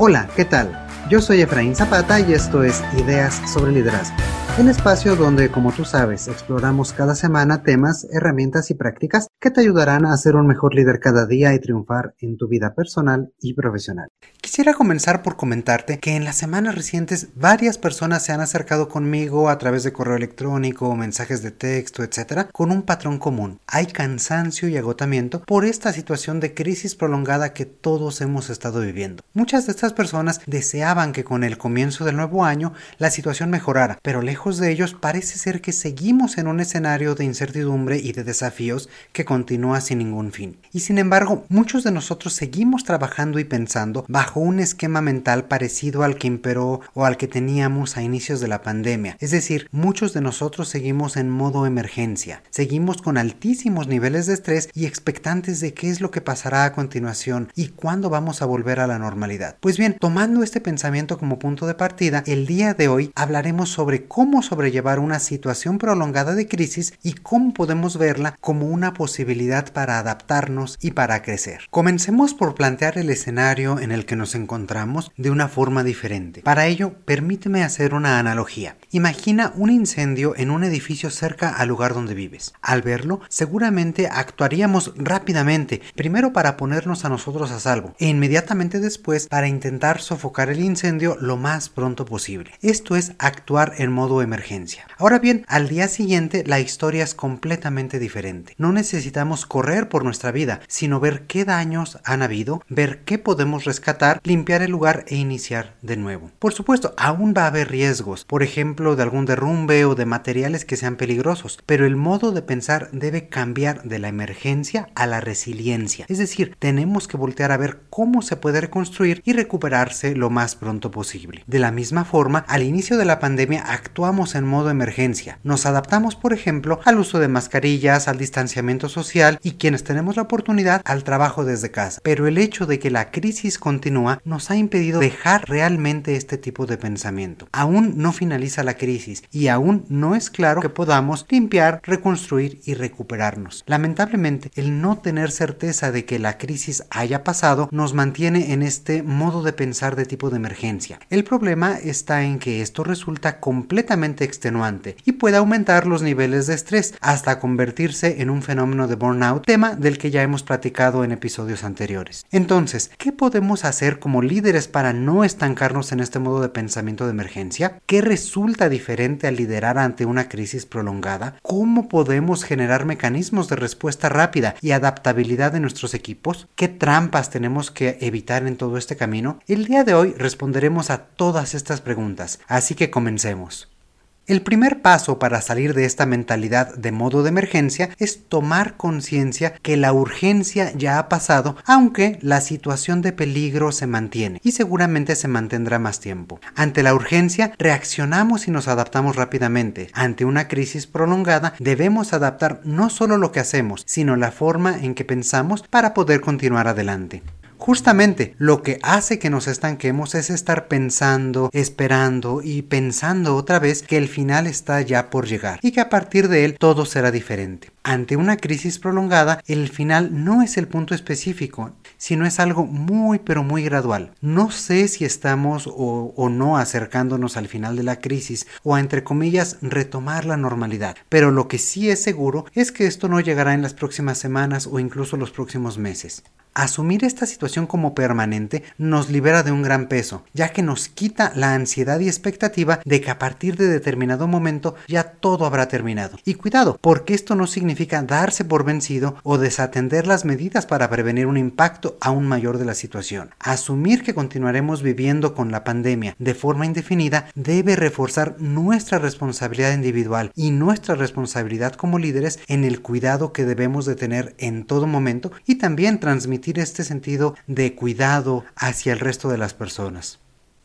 Hola, ¿qué tal? Yo soy Efraín Zapata y esto es Ideas sobre Liderazgo un espacio donde, como tú sabes, exploramos cada semana temas, herramientas y prácticas que te ayudarán a ser un mejor líder cada día y triunfar en tu vida personal y profesional. Quisiera comenzar por comentarte que en las semanas recientes varias personas se han acercado conmigo a través de correo electrónico, mensajes de texto, etc., con un patrón común. Hay cansancio y agotamiento por esta situación de crisis prolongada que todos hemos estado viviendo. Muchas de estas personas deseaban que con el comienzo del nuevo año la situación mejorara, pero lejos de ellos parece ser que seguimos en un escenario de incertidumbre y de desafíos que continúa sin ningún fin. Y sin embargo, muchos de nosotros seguimos trabajando y pensando bajo un esquema mental parecido al que imperó o al que teníamos a inicios de la pandemia. Es decir, muchos de nosotros seguimos en modo emergencia, seguimos con altísimos niveles de estrés y expectantes de qué es lo que pasará a continuación y cuándo vamos a volver a la normalidad. Pues bien, tomando este pensamiento como punto de partida, el día de hoy hablaremos sobre cómo sobrellevar una situación prolongada de crisis y cómo podemos verla como una posibilidad para adaptarnos y para crecer. Comencemos por plantear el escenario en el que nos encontramos de una forma diferente. Para ello, permíteme hacer una analogía. Imagina un incendio en un edificio cerca al lugar donde vives. Al verlo, seguramente actuaríamos rápidamente, primero para ponernos a nosotros a salvo e inmediatamente después para intentar sofocar el incendio lo más pronto posible. Esto es actuar en modo emergencia. Ahora bien, al día siguiente la historia es completamente diferente. No necesitamos correr por nuestra vida, sino ver qué daños han habido, ver qué podemos rescatar, limpiar el lugar e iniciar de nuevo. Por supuesto, aún va a haber riesgos, por ejemplo, de algún derrumbe o de materiales que sean peligrosos, pero el modo de pensar debe cambiar de la emergencia a la resiliencia. Es decir, tenemos que voltear a ver cómo se puede reconstruir y recuperarse lo más pronto posible. De la misma forma, al inicio de la pandemia actuamos en modo emergencia. Nos adaptamos, por ejemplo, al uso de mascarillas, al distanciamiento social y quienes tenemos la oportunidad al trabajo desde casa. Pero el hecho de que la crisis continúa nos ha impedido dejar realmente este tipo de pensamiento. Aún no finaliza la crisis y aún no es claro que podamos limpiar, reconstruir y recuperarnos. Lamentablemente, el no tener certeza de que la crisis haya pasado nos mantiene en este modo de pensar de tipo de emergencia. El problema está en que esto resulta completamente extenuante y puede aumentar los niveles de estrés hasta convertirse en un fenómeno de burnout, tema del que ya hemos platicado en episodios anteriores. Entonces, ¿qué podemos hacer como líderes para no estancarnos en este modo de pensamiento de emergencia? ¿Qué resulta diferente al liderar ante una crisis prolongada? ¿Cómo podemos generar mecanismos de respuesta rápida y adaptabilidad de nuestros equipos? ¿Qué trampas tenemos que evitar en todo este camino? El día de hoy responderemos a todas estas preguntas, así que comencemos. El primer paso para salir de esta mentalidad de modo de emergencia es tomar conciencia que la urgencia ya ha pasado, aunque la situación de peligro se mantiene y seguramente se mantendrá más tiempo. Ante la urgencia, reaccionamos y nos adaptamos rápidamente. Ante una crisis prolongada, debemos adaptar no solo lo que hacemos, sino la forma en que pensamos para poder continuar adelante. Justamente lo que hace que nos estanquemos es estar pensando, esperando y pensando otra vez que el final está ya por llegar y que a partir de él todo será diferente. Ante una crisis prolongada, el final no es el punto específico, sino es algo muy pero muy gradual. No sé si estamos o, no acercándonos al final de la crisis o a entre comillas retomar la normalidad, pero lo que sí es seguro es que esto no llegará en las próximas semanas o incluso los próximos meses. Asumir esta situación como permanente nos libera de un gran peso, ya que nos quita la ansiedad y expectativa de que a partir de determinado momento ya todo habrá terminado. Y cuidado, porque esto no significa darse por vencido o desatender las medidas para prevenir un impacto aún mayor de la situación. Asumir que continuaremos viviendo con la pandemia de forma indefinida debe reforzar nuestra responsabilidad individual y nuestra responsabilidad como líderes en el cuidado que debemos de tener en todo momento y también transmitir este sentido de cuidado hacia el resto de las personas.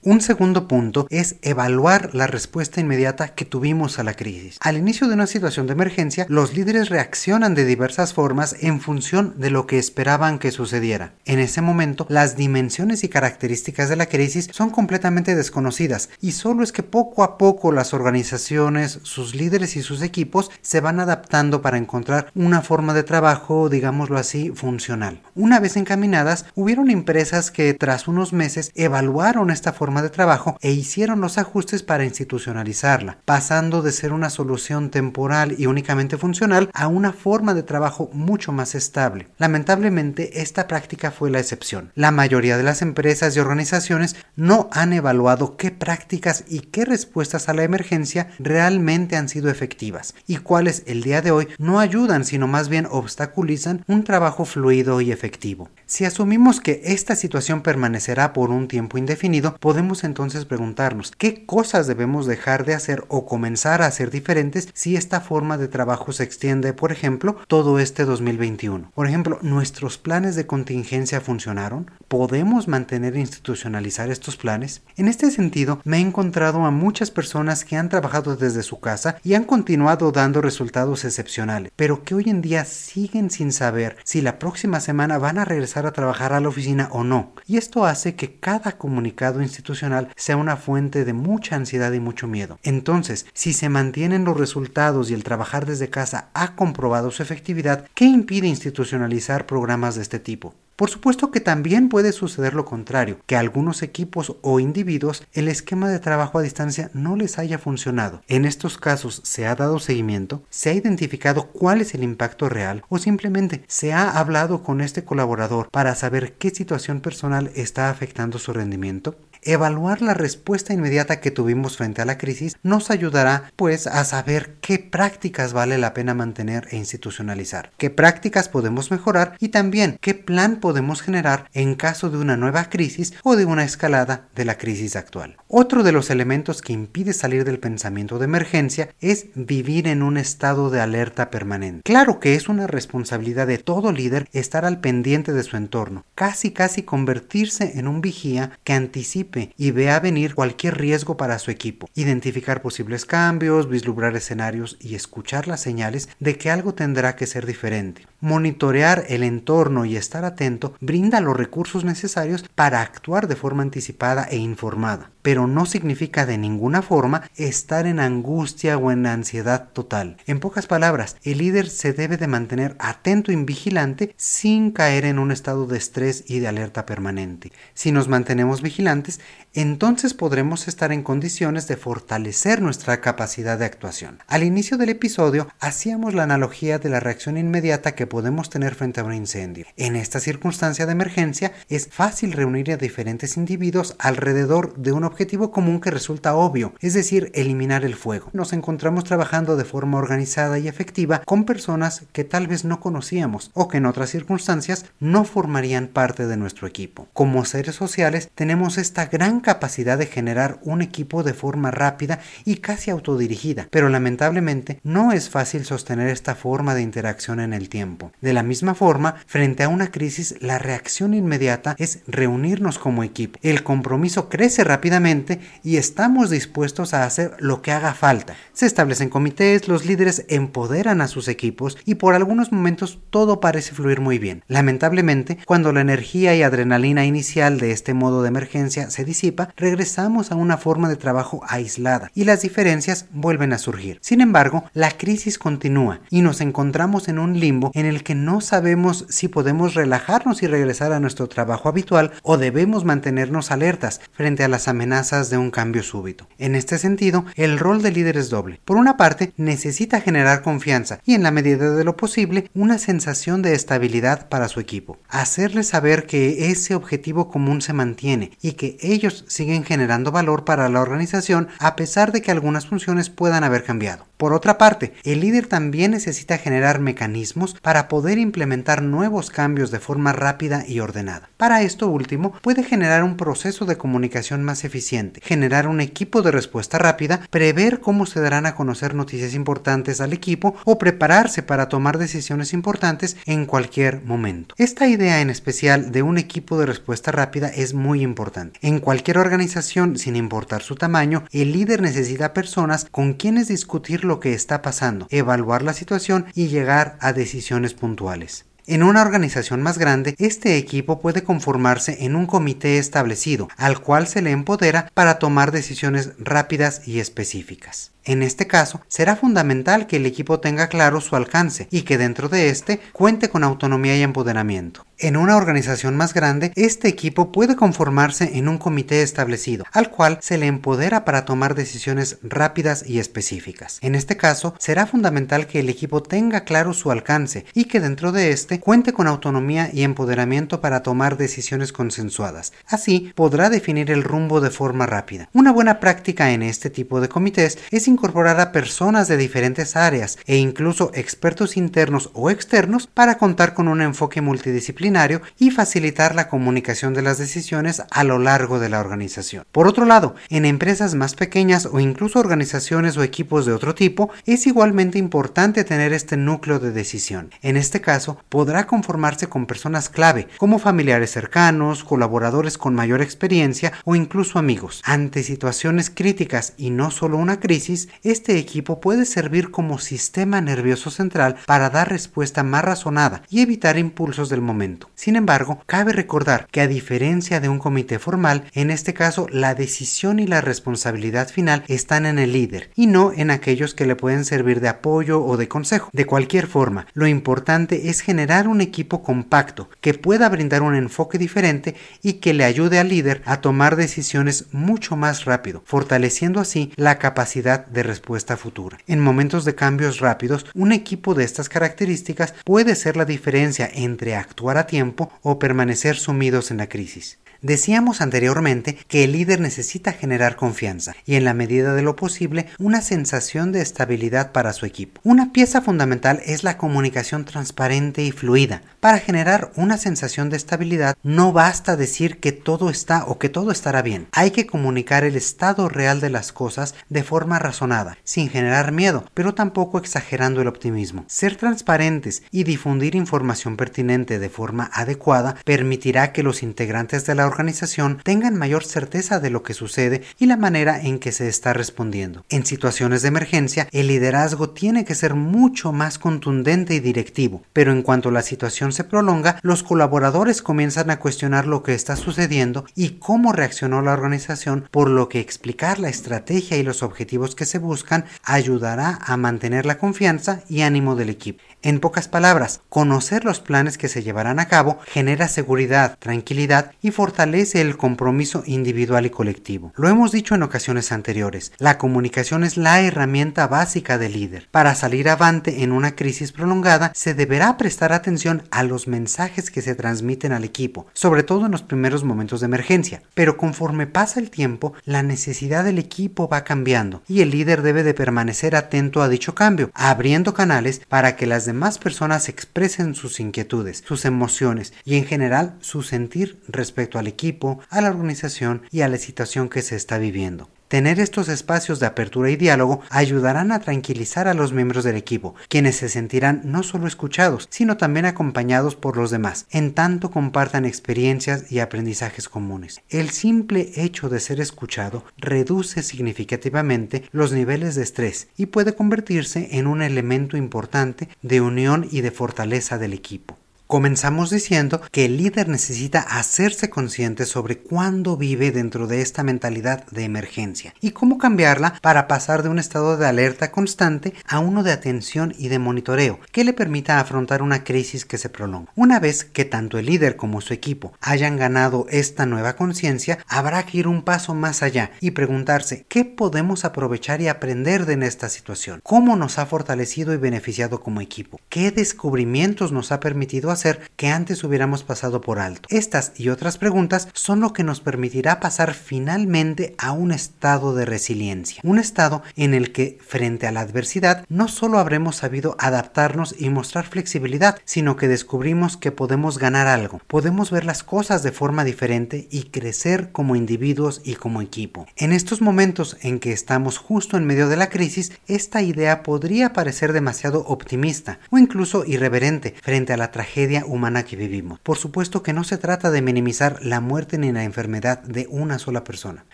Un segundo punto es evaluar la respuesta inmediata que tuvimos a la crisis. Al inicio de una situación de emergencia, los líderes reaccionan de diversas formas en función de lo que esperaban que sucediera. En ese momento, las dimensiones y características de la crisis son completamente desconocidas y solo es que poco a poco las organizaciones, sus líderes y sus equipos se van adaptando para encontrar una forma de trabajo, digámoslo así, funcional. Una vez encaminadas, hubieron empresas que tras unos meses evaluaron esta forma de trabajo e hicieron los ajustes para institucionalizarla, pasando de ser una solución temporal y únicamente funcional a una forma de trabajo mucho más estable. Lamentablemente, esta práctica fue la excepción. La mayoría de las empresas y organizaciones no han evaluado qué prácticas y qué respuestas a la emergencia realmente han sido efectivas y cuáles el día de hoy no ayudan sino más bien obstaculizan un trabajo fluido y efectivo. Si asumimos que esta situación permanecerá por un tiempo indefinido, podemos entonces preguntarnos qué cosas debemos dejar de hacer o comenzar a hacer diferentes si esta forma de trabajo se extiende, por ejemplo, todo este 2021. Por ejemplo, ¿nuestros planes de contingencia funcionaron? ¿Podemos mantener e institucionalizar estos planes? En este sentido, me he encontrado a muchas personas que han trabajado desde su casa y han continuado dando resultados excepcionales, pero que hoy en día siguen sin saber si la próxima semana van a regresar a trabajar a la oficina o no. Y esto hace que cada comunicado institucional sea una fuente de mucha ansiedad y mucho miedo. Entonces, si se mantienen los resultados y el trabajar desde casa ha comprobado su efectividad, ¿qué impide institucionalizar programas de este tipo? Por supuesto que también puede suceder lo contrario, que a algunos equipos o individuos el esquema de trabajo a distancia no les haya funcionado. En estos casos se ha dado seguimiento, se ha identificado cuál es el impacto real o simplemente se ha hablado con este colaborador para saber qué situación personal está afectando su rendimiento. Evaluar la respuesta inmediata que tuvimos frente a la crisis nos ayudará pues a saber qué prácticas vale la pena mantener e institucionalizar, qué prácticas podemos mejorar y también qué plan podemos generar en caso de una nueva crisis o de una escalada de la crisis actual. Otro de los elementos que impide salir del pensamiento de emergencia es vivir en un estado de alerta permanente. Claro que es una responsabilidad de todo líder estar al pendiente de su entorno, casi casi convertirse en un vigía que anticipa y vea venir cualquier riesgo para su equipo, identificar posibles cambios, vislumbrar escenarios y escuchar las señales de que algo tendrá que ser diferente. Monitorear el entorno y estar atento brinda los recursos necesarios para actuar de forma anticipada e informada, pero no significa de ninguna forma estar en angustia o en ansiedad total. En pocas palabras, el líder se debe de mantener atento y vigilante sin caer en un estado de estrés y de alerta permanente. Si nos mantenemos vigilantes, entonces podremos estar en condiciones de fortalecer nuestra capacidad de actuación. Al inicio del episodio hacíamos la analogía de la reacción inmediata que podemos tener frente a un incendio. En esta circunstancia de emergencia es fácil reunir a diferentes individuos alrededor de un objetivo común que resulta obvio, es decir, eliminar el fuego. Nos encontramos trabajando de forma organizada y efectiva con personas que tal vez no conocíamos o que en otras circunstancias no formarían parte de nuestro equipo. Como seres sociales tenemos esta gran capacidad de generar un equipo de forma rápida y casi autodirigida, pero lamentablemente no es fácil sostener esta forma de interacción en el tiempo. De la misma forma, frente a una crisis, la reacción inmediata es reunirnos como equipo. El compromiso crece rápidamente y estamos dispuestos a hacer lo que haga falta. Se establecen comités, los líderes empoderan a sus equipos y por algunos momentos todo parece fluir muy bien. Lamentablemente, cuando la energía y adrenalina inicial de este modo de emergencia se disipa, regresamos a una forma de trabajo aislada y las diferencias vuelven a surgir. Sin embargo, la crisis continúa y nos encontramos en un limbo en el que no sabemos si podemos relajarnos y regresar a nuestro trabajo habitual o debemos mantenernos alertas frente a las amenazas de un cambio súbito. En este sentido, el rol de líder es doble. Por una parte, necesita generar confianza y en la medida de lo posible una sensación de estabilidad para su equipo. Hacerles saber que ese objetivo común se mantiene y que ellos siguen generando valor para la organización a pesar de que algunas funciones puedan haber cambiado. Por otra parte, el líder también necesita generar mecanismos para poder implementar nuevos cambios de forma rápida y ordenada. Para esto último, puede generar un proceso de comunicación más eficiente, generar un equipo de respuesta rápida, prever cómo se darán a conocer noticias importantes al equipo o prepararse para tomar decisiones importantes en cualquier momento. Esta idea en especial de un equipo de respuesta rápida es muy importante. En cualquier organización, sin importar su tamaño, el líder necesita personas con quienes discutir lo que está pasando, evaluar la situación y llegar a decisiones puntuales. En una organización más grande, este equipo puede conformarse en un comité establecido, al cual se le empodera para tomar decisiones rápidas y específicas. En este caso, será fundamental que el equipo tenga claro su alcance y que dentro de este cuente con autonomía y empoderamiento. En una organización más grande, este equipo puede conformarse en un comité establecido, al cual se le empodera para tomar decisiones rápidas y específicas. En este caso, será fundamental que el equipo tenga claro su alcance y que dentro de este cuente con autonomía y empoderamiento para tomar decisiones consensuadas. Así, podrá definir el rumbo de forma rápida. Una buena práctica en este tipo de comités es incorporar a personas de diferentes áreas e incluso expertos internos o externos para contar con un enfoque multidisciplinario y facilitar la comunicación de las decisiones a lo largo de la organización. Por otro lado, en empresas más pequeñas o incluso organizaciones o equipos de otro tipo, es igualmente importante tener este núcleo de decisión. En este caso, podrá conformarse con personas clave, como familiares cercanos, colaboradores con mayor experiencia o incluso amigos. Ante situaciones críticas y no solo una crisis, este equipo puede servir como sistema nervioso central para dar respuesta más razonada y evitar impulsos del momento. Sin embargo, cabe recordar que a diferencia de un comité formal, en este caso la decisión y la responsabilidad final están en el líder y no en aquellos que le pueden servir de apoyo o de consejo. De cualquier forma, lo importante es generar un equipo compacto que pueda brindar un enfoque diferente y que le ayude al líder a tomar decisiones mucho más rápido, fortaleciendo así la capacidad de respuesta futura. En momentos de cambios rápidos, un equipo de estas características puede ser la diferencia entre actuar tiempo o permanecer sumidos en la crisis. Decíamos anteriormente que el líder necesita generar confianza y en la medida de lo posible una sensación de estabilidad para su equipo. Una pieza fundamental es la comunicación transparente y fluida. Para generar una sensación de estabilidad no basta decir que todo está o que todo estará bien. Hay que comunicar el estado real de las cosas de forma razonada, sin generar miedo, pero tampoco exagerando el optimismo. Ser transparentes y difundir información pertinente de forma adecuada permitirá que los integrantes de la organización tengan mayor certeza de lo que sucede y la manera en que se está respondiendo. En situaciones de emergencia, el liderazgo tiene que ser mucho más contundente y directivo, pero en cuanto la situación se prolonga, los colaboradores comienzan a cuestionar lo que está sucediendo y cómo reaccionó la organización, por lo que explicar la estrategia y los objetivos que se buscan ayudará a mantener la confianza y ánimo del equipo. En pocas palabras, conocer los planes que se llevarán a cabo genera seguridad, tranquilidad y fortalece el compromiso individual y colectivo. Lo hemos dicho en ocasiones anteriores, la comunicación es la herramienta básica del líder. Para salir avante en una crisis prolongada, se deberá prestar atención a los mensajes que se transmiten al equipo, sobre todo en los primeros momentos de emergencia. Pero conforme pasa el tiempo, la necesidad del equipo va cambiando y el líder debe de permanecer atento a dicho cambio, abriendo canales para que las más personas expresen sus inquietudes, sus emociones y en general su sentir respecto al equipo, a la organización y a la situación que se está viviendo. Tener estos espacios de apertura y diálogo ayudarán a tranquilizar a los miembros del equipo, quienes se sentirán no solo escuchados, sino también acompañados por los demás, en tanto compartan experiencias y aprendizajes comunes. El simple hecho de ser escuchado reduce significativamente los niveles de estrés y puede convertirse en un elemento importante de unión y de fortaleza del equipo. Comenzamos diciendo que el líder necesita hacerse consciente sobre cuándo vive dentro de esta mentalidad de emergencia y cómo cambiarla para pasar de un estado de alerta constante a uno de atención y de monitoreo que le permita afrontar una crisis que se prolonga. Una vez que tanto el líder como su equipo hayan ganado esta nueva conciencia, habrá que ir un paso más allá y preguntarse qué podemos aprovechar y aprender de esta situación, cómo nos ha fortalecido y beneficiado como equipo, qué descubrimientos nos ha permitido hacer que antes hubiéramos pasado por alto. Estas y otras preguntas son lo que nos permitirá pasar finalmente a un estado de resiliencia, un estado en el que frente a la adversidad no solo habremos sabido adaptarnos y mostrar flexibilidad, sino que descubrimos que podemos ganar algo, podemos ver las cosas de forma diferente y crecer como individuos y como equipo. En estos momentos en que estamos justo en medio de la crisis, esta idea podría parecer demasiado optimista o incluso irreverente frente a la tragedia humana que vivimos. Por supuesto que no se trata de minimizar la muerte ni la enfermedad de una sola persona.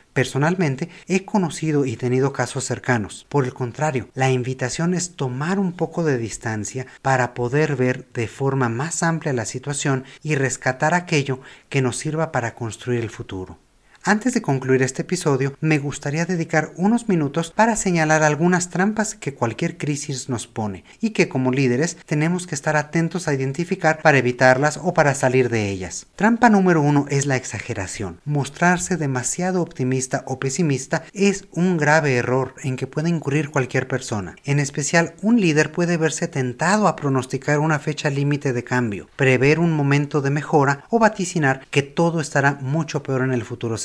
Personalmente he conocido y tenido casos cercanos. Por el contrario, la invitación es tomar un poco de distancia para poder ver de forma más amplia la situación y rescatar aquello que nos sirva para construir el futuro. Antes de concluir este episodio, me gustaría dedicar unos minutos para señalar algunas trampas que cualquier crisis nos pone y que como líderes tenemos que estar atentos a identificar para evitarlas o para salir de ellas. Trampa número uno es la exageración. Mostrarse demasiado optimista o pesimista es un grave error en que puede incurrir cualquier persona. En especial, un líder puede verse tentado a pronosticar una fecha límite de cambio, prever un momento de mejora o vaticinar que todo estará mucho peor en el futuro.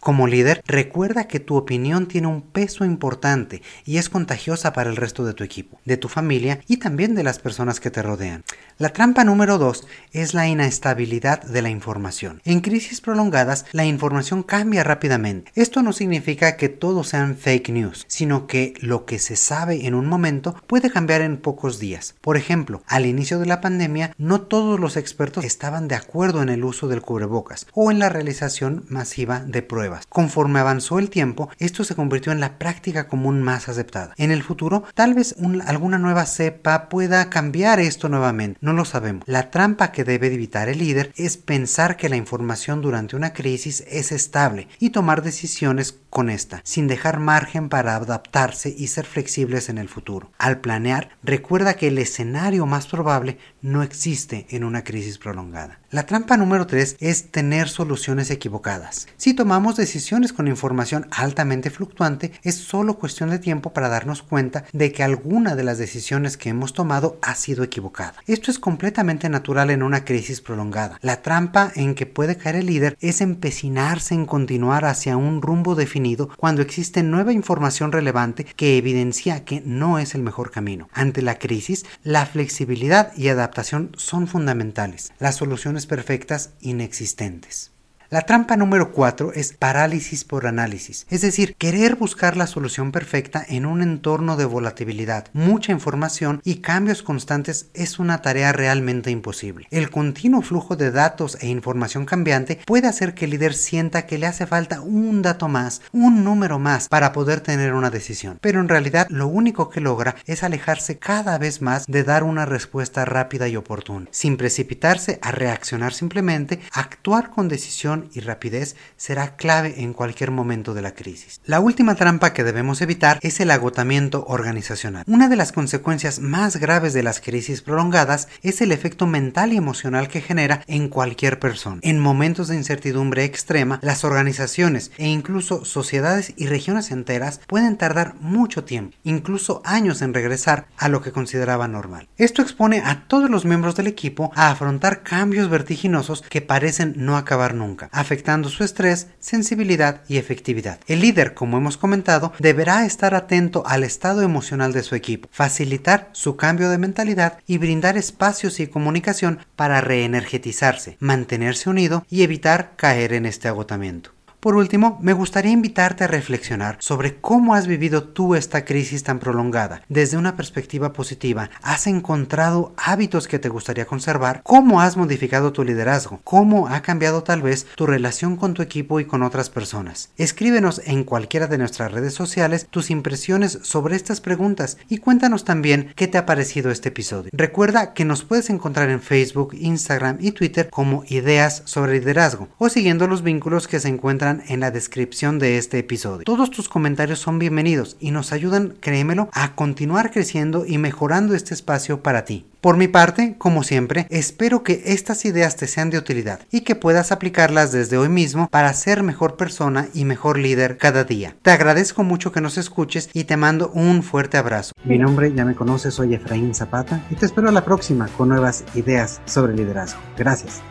Como líder, recuerda que tu opinión tiene un peso importante y es contagiosa para el resto de tu equipo, de tu familia y también de las personas que te rodean. La trampa número dos es la inestabilidad de la información. En crisis prolongadas, la información cambia rápidamente. Esto no significa que todo sean fake news, sino que lo que se sabe en un momento puede cambiar en pocos días. Por ejemplo, al inicio de la pandemia, no todos los expertos estaban de acuerdo en el uso del cubrebocas o en la realización masiva de pruebas. Conforme avanzó el tiempo, esto se convirtió en la práctica común más aceptada. En el futuro, tal vez alguna nueva cepa pueda cambiar esto nuevamente, no lo sabemos. La trampa que debe evitar el líder es pensar que la información durante una crisis es estable y tomar decisiones con esta, sin dejar margen para adaptarse y ser flexibles en el futuro. Al planear, recuerda que el escenario más probable no existe en una crisis prolongada. La trampa número 3 es tener soluciones equivocadas. Si tomamos decisiones con información altamente fluctuante, es solo cuestión de tiempo para darnos cuenta de que alguna de las decisiones que hemos tomado ha sido equivocada. Esto es completamente natural en una crisis prolongada. La trampa en que puede caer el líder es empecinarse en continuar hacia un rumbo definido cuando existe nueva información relevante que evidencia que no es el mejor camino. Ante la crisis, la flexibilidad y adaptación son fundamentales. Las soluciones perfectas inexistentes. La trampa número 4 es parálisis por análisis, es decir, querer buscar la solución perfecta en un entorno de volatilidad, mucha información y cambios constantes es una tarea realmente imposible. El continuo flujo de datos e información cambiante puede hacer que el líder sienta que le hace falta un dato más, un número más para poder tener una decisión, pero en realidad lo único que logra es alejarse cada vez más de dar una respuesta rápida y oportuna, sin precipitarse a reaccionar simplemente, actuar con decisión y rapidez será clave en cualquier momento de la crisis. La última trampa que debemos evitar es el agotamiento organizacional. Una de las consecuencias más graves de las crisis prolongadas es el efecto mental y emocional que genera en cualquier persona. En momentos de incertidumbre extrema, las organizaciones e incluso sociedades y regiones enteras pueden tardar mucho tiempo, incluso años en regresar a lo que consideraban normal. Esto expone a todos los miembros del equipo a afrontar cambios vertiginosos que parecen no acabar nunca afectando su estrés, sensibilidad y efectividad. El líder, como hemos comentado, deberá estar atento al estado emocional de su equipo, facilitar su cambio de mentalidad y brindar espacios y comunicación para reenergetizarse, mantenerse unido y evitar caer en este agotamiento. Por último, me gustaría invitarte a reflexionar sobre cómo has vivido tú esta crisis tan prolongada. Desde una perspectiva positiva, ¿has encontrado hábitos que te gustaría conservar? ¿Cómo has modificado tu liderazgo? ¿Cómo ha cambiado tal vez tu relación con tu equipo y con otras personas? Escríbenos en cualquiera de nuestras redes sociales tus impresiones sobre estas preguntas y cuéntanos también qué te ha parecido este episodio. Recuerda que nos puedes encontrar en Facebook, Instagram y Twitter como Ideas sobre Liderazgo o siguiendo los vínculos que se encuentran en la descripción de este episodio. Todos tus comentarios son bienvenidos y nos ayudan, créemelo, a continuar creciendo y mejorando este espacio para ti. Por mi parte, como siempre, espero que estas ideas te sean de utilidad y que puedas aplicarlas desde hoy mismo para ser mejor persona y mejor líder cada día. Te agradezco mucho que nos escuches y te mando un fuerte abrazo. Mi nombre, ya me conoces, soy Efraín Zapata y te espero a la próxima con nuevas ideas sobre liderazgo. Gracias.